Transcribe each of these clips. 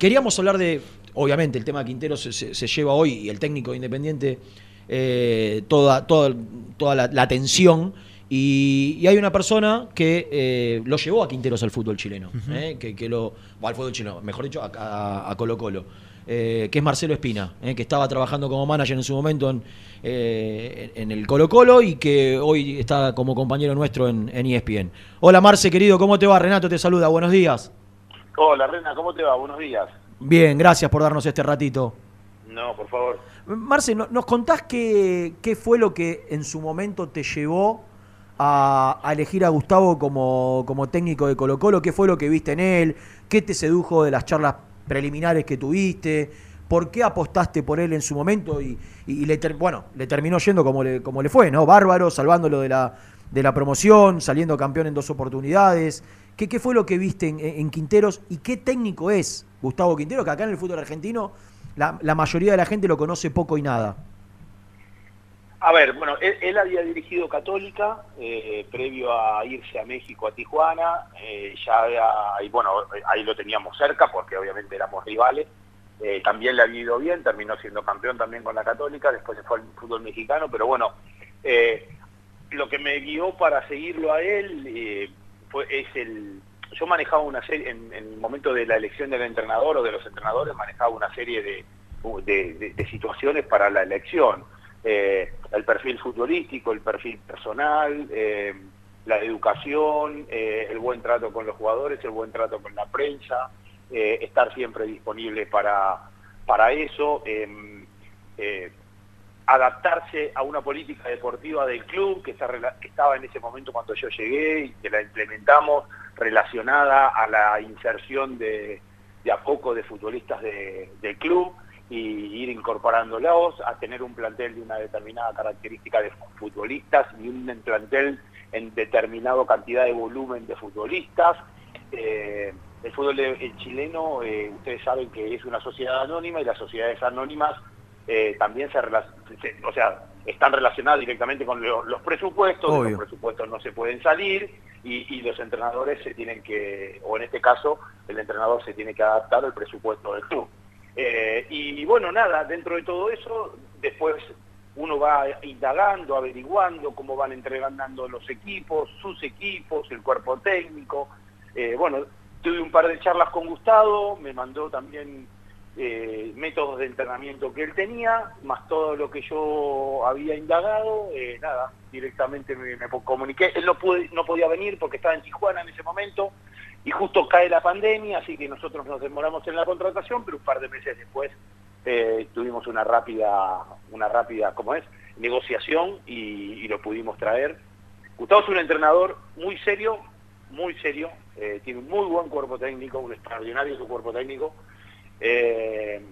queríamos hablar de, obviamente, el tema de Quintero se, se, lleva hoy y el técnico Independiente eh, toda, toda, toda la, atención. Y, hay una persona que eh, lo llevó a Quinteros al fútbol chileno, eh, que, lo, al fútbol chileno, mejor dicho, a, Colo Colo. que es Marcelo Espina, que estaba trabajando como manager en su momento en, en, el Colo Colo y que hoy está como compañero nuestro en, en ESPN. Hola Marce, querido, ¿cómo te va? Renato te saluda, buenos días. Hola Rena, ¿cómo te va? Buenos días. Bien, gracias por darnos este ratito. No, por favor. Marce, ¿nos contás qué, qué fue lo que en su momento te llevó a, elegir a Gustavo como, como técnico de Colo Colo? ¿Qué fue lo que viste en él? ¿Qué te sedujo de las charlas preliminares que tuviste? ¿Por qué apostaste por él en su momento? Y, le, bueno, le terminó yendo como le, como le fue, ¿no? Bárbaro, salvándolo de la, de la promoción, saliendo campeón en dos oportunidades. ¿Qué, qué fue lo que viste en, Quinteros y qué técnico es Gustavo Quintero? Que acá en el fútbol argentino la, mayoría de la gente lo conoce poco y nada. A ver, bueno, él, había dirigido Católica eh, previo a irse a México, a Tijuana, eh, ya y bueno, ahí lo teníamos cerca porque obviamente éramos rivales, eh, también le había ido bien, terminó siendo campeón también con la Católica, después se fue al fútbol mexicano, pero bueno, lo que me guió para seguirlo a él fue, es el... Yo manejaba una serie, en, el momento de la elección del entrenador o de los entrenadores, manejaba una serie de, situaciones para la elección. Eh, el perfil futbolístico, el perfil personal, eh, la educación, eh, el buen trato con los jugadores, el buen trato con la prensa, estar siempre disponible para, para eso, em, adaptarse a una política deportiva del club que, estaba en ese momento cuando yo llegué y que la implementamos relacionada a la inserción de, a poco de futbolistas del club y ir incorporándolos a tener un plantel de una determinada característica de futbolistas y un plantel en determinada cantidad de volumen de futbolistas. Eh, el fútbol chileno, eh, ustedes saben que es una sociedad anónima y las sociedades anónimas eh, también se, o sea, están relacionadas directamente con los presupuestos, los presupuestos no se pueden salir y, los entrenadores se tienen que, o en este caso, el entrenador se tiene que adaptar al presupuesto del club. Eh, y, bueno, nada, dentro de todo eso, después uno va indagando, averiguando cómo van entregando los equipos, sus equipos, el cuerpo técnico. Eh, bueno, tuve un par de charlas con Gustavo, me mandó también eh, métodos de entrenamiento que él tenía, más todo lo que yo había indagado, eh, nada, directamente me, comuniqué. Él no, no podía venir porque estaba en Tijuana en ese momento y justo cae la pandemia, así que nosotros nos demoramos en la contratación, pero un par de meses después eh, tuvimos una rápida, una rápida, ¿cómo es?, negociación y, lo pudimos traer. Gustavo es un entrenador muy serio, muy serio, tiene un muy buen cuerpo técnico, un extraordinario su cuerpo técnico, eh,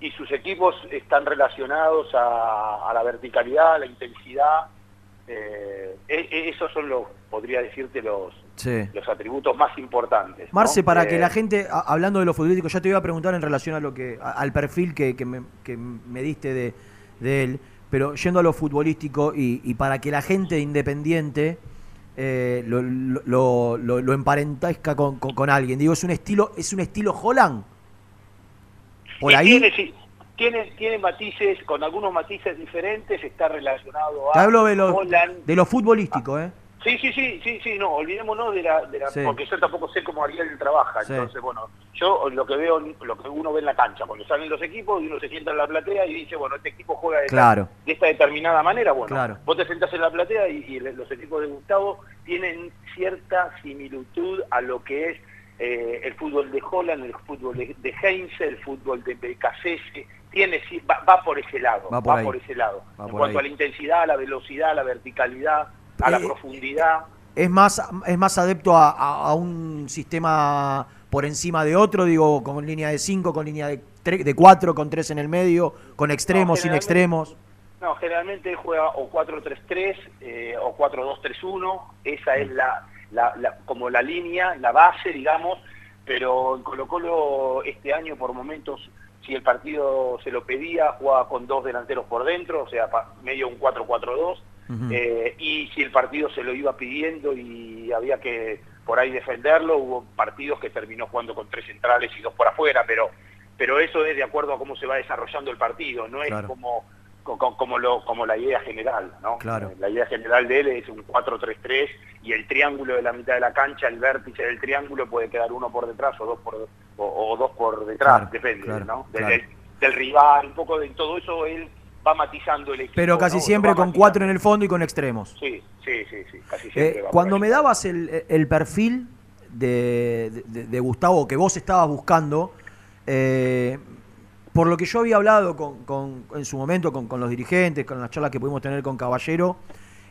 y sus equipos están relacionados a, la verticalidad, a la intensidad. Eh, e, e, esos son los, podría decirte, los, los atributos más importantes. Marce, para que la eh, gente, hablando de lo futbolístico, ya te iba a preguntar en relación a lo que, al perfil que, que, me, diste de, de, él, pero yendo a lo futbolístico y, para que la gente independiente lo, lo, lo, emparentazca con, con, con, alguien. Digo, es un estilo, es un estilo Holland tiene, tiene, matices, con algunos matices diferentes, está relacionado a... Te hablo de lo, de lo futbolístico, ¿eh? Sí, sí, sí, sí, sí, no, olvidémonos de la, de la porque yo tampoco sé cómo Ariel trabaja, entonces bueno, yo lo que veo, lo que uno ve en la cancha, cuando salen los equipos y uno se sienta en la platea y dice, bueno, este equipo juega de, esta, de esta, determinada manera, bueno, vos te sentás en la platea y, los equipos de Gustavo tienen cierta similitud a lo que es eh, el fútbol de Holland, el fútbol de, Heinz, el fútbol de BKC, tiene, va, por ese lado, va por, ese lado. en cuanto a la intensidad, a la velocidad, a la verticalidad, a la eh, profundidad. Es más, es más adepto a, un sistema por encima de otro, digo, con línea de 5, con línea de 4, con 3 en el medio, con extremos, sin extremos. No, generalmente juega o 4-3-3 eh, o 4-2-3-1, esa es la como la línea, la base, digamos, pero en Colo Colo este año por momentos, si el partido se lo pedía, jugaba con dos delanteros por dentro, o sea, medio un 4-4-2, eh, y si el partido se lo iba pidiendo y había que por ahí defenderlo, hubo partidos que terminó jugando con tres centrales y dos por afuera, pero pero eso es de acuerdo a cómo se va desarrollando el partido, no es como, como, lo, como la idea general, ¿no? Claro. La idea general de él es un 4-3-3 y el triángulo de la mitad de la cancha, el vértice del triángulo puede quedar uno por detrás o dos por, o, dos por detrás, depende, ¿no? Del, rival, un poco de todo eso él va matizando el equipo. Pero casi siempre con cuatro en el fondo y con extremos. Sí, sí, sí, sí casi siempre. Eh, cuando me dabas el, el perfil de, de, Gustavo que vos estabas buscando, eh, por lo que yo había hablado con, en su momento con, los dirigentes, con las charlas que pudimos tener con Caballero,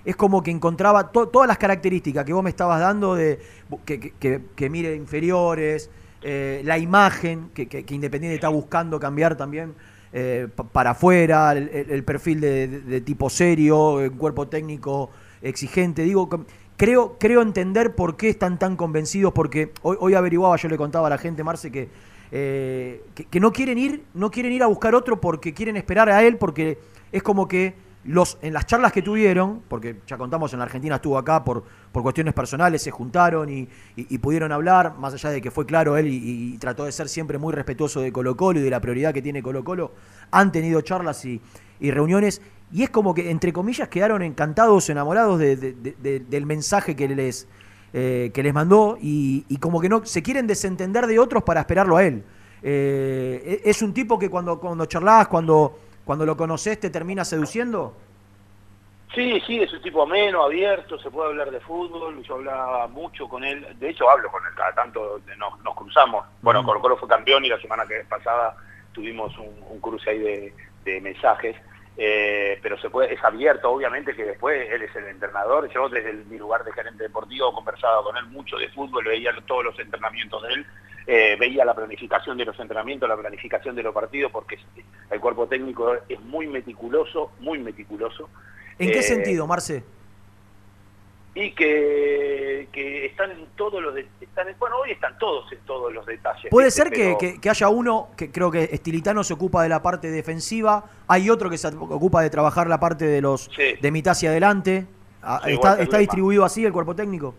es como que encontraba todas las características que vos me estabas dando de que, mire inferiores, eh, la imagen que, Independiente está buscando cambiar también eh, para afuera, el, perfil de, tipo serio, el cuerpo técnico exigente. Digo, creo, creo entender por qué están tan convencidos, porque hoy averiguaba, yo le contaba a la gente, Marce, que eh, que, no quieren ir, no quieren ir a buscar otro porque quieren esperar a él, porque es como que los, en las charlas que tuvieron, porque ya contamos en la Argentina estuvo acá por, por cuestiones personales, se juntaron y, pudieron hablar, más allá de que fue claro él y, trató de ser siempre muy respetuoso de Colo Colo y de la prioridad que tiene Colo Colo, han tenido charlas y, reuniones y es como que, entre comillas, quedaron encantados, enamorados del mensaje que les, eh, que les mandó y, como que no se quieren desentender de otros para esperarlo a él. Eh, ¿Es un tipo que cuando, cuando charlas, cuando, cuando lo conoces, te termina seduciendo? Sí, sí, es un tipo ameno, abierto, se puede hablar de fútbol, yo hablaba mucho con él, de hecho hablo con él cada tanto, nos, cruzamos. Bueno, mm. Colo Colo fue campeón y la semana que pasada tuvimos un, cruce ahí de mensajes. Eh, pero se puede, es abierto, obviamente que después él es el entrenador. Yo desde mi lugar de gerente deportivo conversaba con él mucho de fútbol, veía todos los entrenamientos de él, eh, veía la planificación de los entrenamientos, la planificación de los partidos, porque el cuerpo técnico es muy meticuloso, muy meticuloso. ¿En qué eh, sentido, Marce? y que, que están en todos los están bueno hoy están todos en todos los detalles puede ser que, que, haya uno que creo que Estilitano se ocupa de la parte defensiva hay otro que se ocupa de trabajar la parte de los de mitad hacia adelante. Ah, está, está distribuido así el cuerpo técnico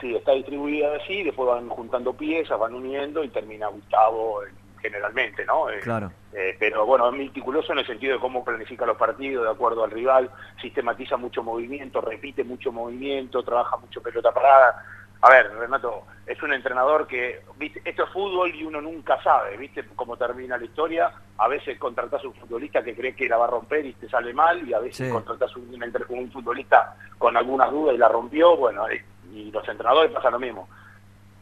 sí está distribuido así después van juntando piezas van uniendo y termina Gustavo generalmente, ¿no? Eh, claro. Eh, pero bueno, es meticuloso en el sentido de cómo planifica los partidos de acuerdo al rival, sistematiza mucho movimiento, repite mucho movimiento, trabaja mucho pelota parada. A ver, Renato, es un entrenador que, ¿viste? esto es fútbol y uno nunca sabe, ¿viste? Cómo termina la historia. A veces contratás a un futbolista que cree que la va a romper y te sale mal, y a veces contratás a un, un, futbolista con algunas dudas y la rompió, bueno, y los entrenadores pasan lo mismo.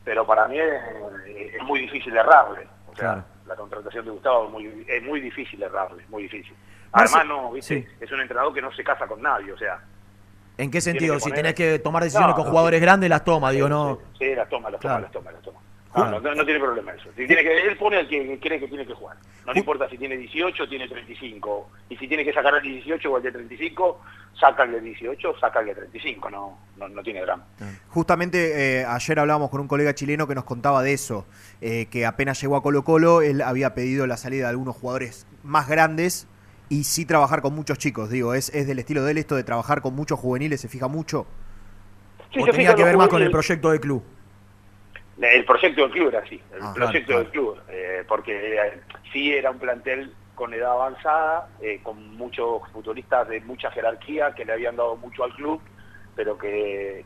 Pero para mí es, es muy difícil errarle. O sea, la contratación de Gustavo es muy, es muy difícil errarle, muy difícil. Además, no, ¿viste? es un entrenador que no se casa con nadie, o sea. ¿En qué sentido? Si tenés que tomar decisiones con jugadores grandes, las toma, digo, no. Sí, las toma, las toma, las toma, las toma. No, no, tiene problema eso. Si tiene que, él pone al que cree que tiene que jugar. No le importa si tiene 18 o tiene 35. Y si tiene que sacar al 18 o al de 35, saca el de 18 saca el de 35. No, no, tiene drama. Justamente eh, ayer hablábamos con un colega chileno que nos contaba de eso. Eh, que apenas llegó a Colo Colo, él había pedido la salida de algunos jugadores más grandes y sí trabajar con muchos chicos. Digo, ¿es, es del estilo de él esto de trabajar con muchos juveniles? ¿Se fija mucho? ¿O tenía que ver más con el proyecto del club? El proyecto del club era así, el ah, proyecto del club, eh, porque eh, sí era un plantel con edad avanzada, eh, con muchos futbolistas de mucha jerarquía que le habían dado mucho al club, pero que,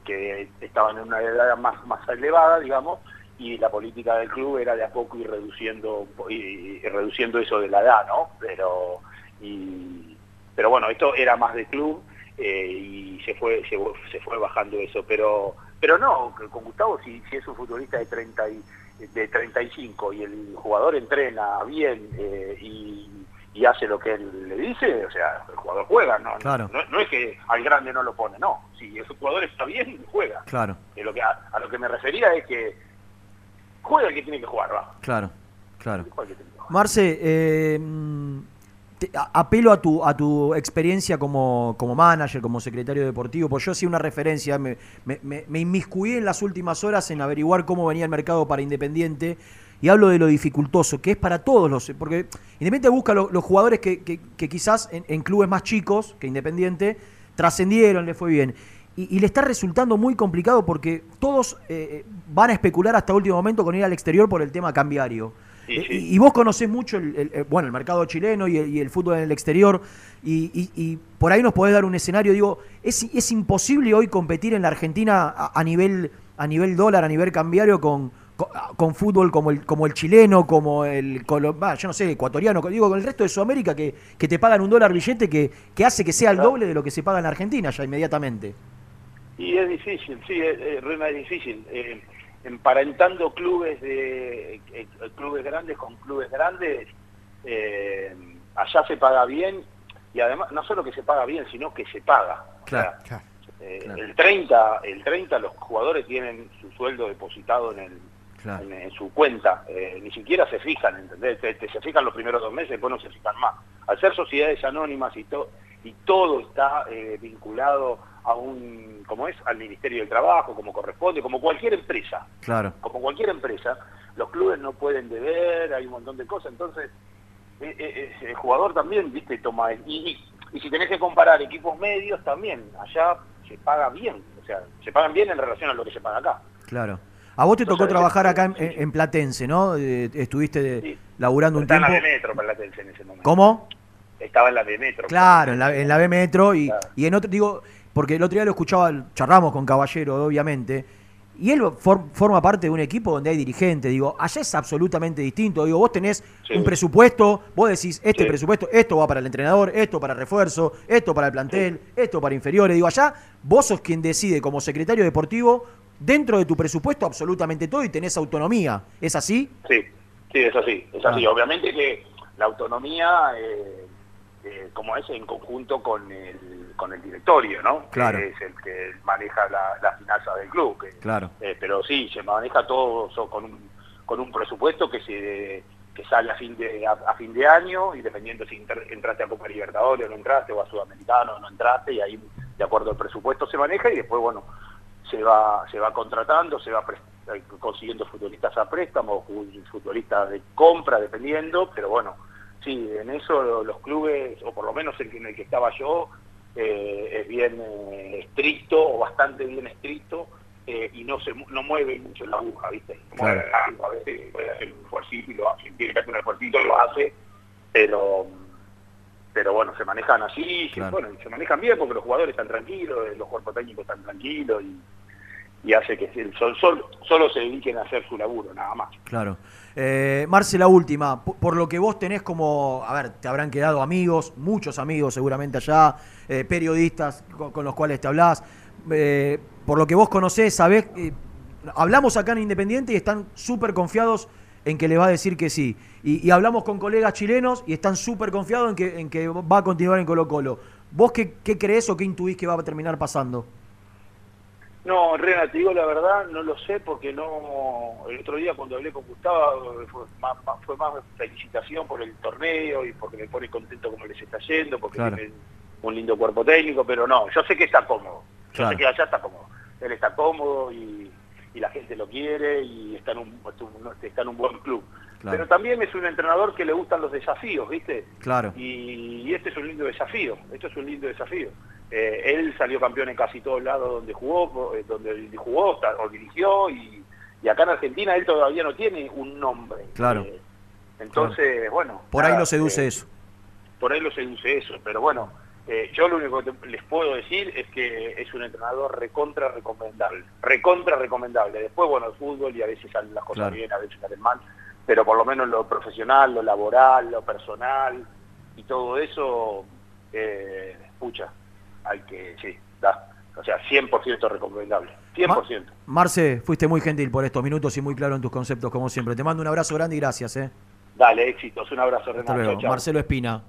estaban en una edad más, más elevada, digamos, y la política del club era de a poco ir reduciendo y, reduciendo eso de la edad, ¿no? Pero y, pero bueno, esto era más de club y se fue, se, se fue bajando eso, pero pero no, con Gustavo, si, si es un futbolista de, 30 y, de 35 y el jugador entrena bien eh, y, hace lo que él le dice, o sea, el jugador juega, no, no, es que al grande no lo pone, no. Si el jugador está bien, juega. Claro. lo que, a, lo que me refería es que juega el que tiene que jugar, va. Claro, claro. Marce, eh, apelo a tu, a tu experiencia como, como manager, como secretario deportivo, pues yo hacía una referencia, me, me, inmiscuí en las últimas horas en averiguar cómo venía el mercado para Independiente y hablo de lo dificultoso, que es para todos los... Porque Independiente busca los jugadores que, quizás en, clubes más chicos que Independiente trascendieron, le fue bien. Y, le está resultando muy complicado porque todos eh, van a especular hasta último momento con ir al exterior por el tema cambiario. Eh, y, vos conocés mucho el, bueno, el mercado chileno y el, fútbol en el exterior, y, por ahí nos podés dar un escenario, digo, ¿es, es imposible hoy competir en la Argentina a, nivel, a nivel dólar, a nivel cambiario con, con, fútbol como el, como el chileno, como el, yo no sé, ecuatoriano, digo, con el resto de Sudamérica que, que te pagan un dólar billete que, que hace que sea el doble de lo que se paga en Argentina ya inmediatamente. Y es difícil, sí, es, es, difícil. Eh, emparentando clubes de eh, clubes grandes con clubes grandes, eh, allá se paga bien y además no solo que se paga bien, sino que se paga. El 30, el 30 los jugadores tienen su sueldo depositado en el en, su cuenta, ni siquiera se fijan, ¿entendés? se fijan los primeros dos meses, después no se fijan más. Al ser sociedades anónimas y, todo y todo está vinculado a un, como es, al Ministerio del Trabajo, como corresponde, como cualquier empresa. Claro. Como cualquier empresa, los clubes no pueden deber, hay un montón de cosas, entonces eh, eh, eh, el jugador también, viste, toma... Y, y, si tenés que comparar equipos medios, también, allá se paga bien, o sea, se pagan bien en relación a lo que se paga acá. Claro. A vos te tocó trabajar acá en, Platense, ¿no? estuviste laburando un tiempo. en la Metro Platense en ese momento. ¿Cómo? Estaba en la B Metro. Claro, en la, en la B Metro y, y en otro, digo, porque el otro día lo escuchaba, charramos con Caballero, obviamente, y él forma parte de un equipo donde hay dirigentes. Digo, allá es absolutamente distinto. Digo, vos tenés un presupuesto, vos decís, este presupuesto, esto va para el entrenador, esto para refuerzo, esto para el plantel, esto para inferiores. Digo, allá vos sos quien decide como secretario deportivo dentro de tu presupuesto absolutamente todo y tenés autonomía. ¿Es así? Sí, sí, es así. Es así. Ah. Obviamente que la autonomía, eh, eh, como es, en conjunto con el con el directorio, ¿no? Claro. Que es el que maneja la, la finanza del club. claro. Eh, pero sí, se maneja todo con un, con un presupuesto que se que sale a fin de a, fin de año y dependiendo si entraste a Copa Libertadores o no entraste o a Sudamericano o no entraste y ahí de acuerdo al presupuesto se maneja y después bueno se va se va contratando se va eh, consiguiendo futbolistas a préstamo futbolistas de compra dependiendo pero bueno sí en eso los clubes o por lo menos el, en el que estaba yo eh, es bien eh, estricto o bastante bien estricto eh, y no se no mueve mucho la aguja, ¿viste? a veces puede hacer un esfuercito y lo hace, tiene que hacer un esfuerzo lo hace, pero pero bueno, se manejan así, bueno, se manejan bien porque los jugadores están tranquilos, los cuerpos técnicos están tranquilos y y hace que solo, solo se dediquen a hacer su laburo, nada más. Claro. Eh, Marce, la última, por, lo que vos tenés como, a ver, te habrán quedado amigos, muchos amigos seguramente allá, eh, periodistas con, los cuales te hablás, eh, por lo que vos conocés, sabés, eh, hablamos acá en Independiente y están súper confiados en que le va a decir que sí. Y, hablamos con colegas chilenos y están súper confiados en que, en que va a continuar en Colo Colo. ¿Vos qué, qué crees o qué intuís que va a terminar pasando? No, Rena, te digo la verdad, no lo sé porque no. El otro día cuando hablé con Gustavo fue más, fue más felicitación por el torneo y porque me pone contento como les está yendo, porque tiene un lindo cuerpo técnico, pero no, yo sé que está cómodo. Yo sé que allá está cómodo. Él está cómodo y, la gente lo quiere y está en un, está en un buen club. Pero también es un entrenador que le gustan los desafíos, ¿viste? Claro. Y, y este es un lindo desafío. Esto es un lindo desafío. Eh, él salió campeón en casi todos lados donde jugó, eh, donde jugó o dirigió y, acá en Argentina él todavía no tiene un nombre. Claro. Eh, entonces, bueno. Por ahí lo seduce eso. Por ahí lo seduce eso, pero bueno, yo lo único que les puedo decir es que es un entrenador recontra recomendable. Recontra recomendable. Después, bueno, el fútbol y a veces salen las cosas bien, a veces salen mal, pero por lo menos lo profesional, lo laboral, lo personal y todo eso, eh, pucha, hay que, sí, da. O sea, 100% recomendable. 100%. Marce, fuiste muy gentil por estos minutos y muy claro en tus conceptos, como siempre. Te mando un abrazo grande y gracias. ¿eh? Dale, éxitos. Un abrazo, Renato. Marcelo Espina.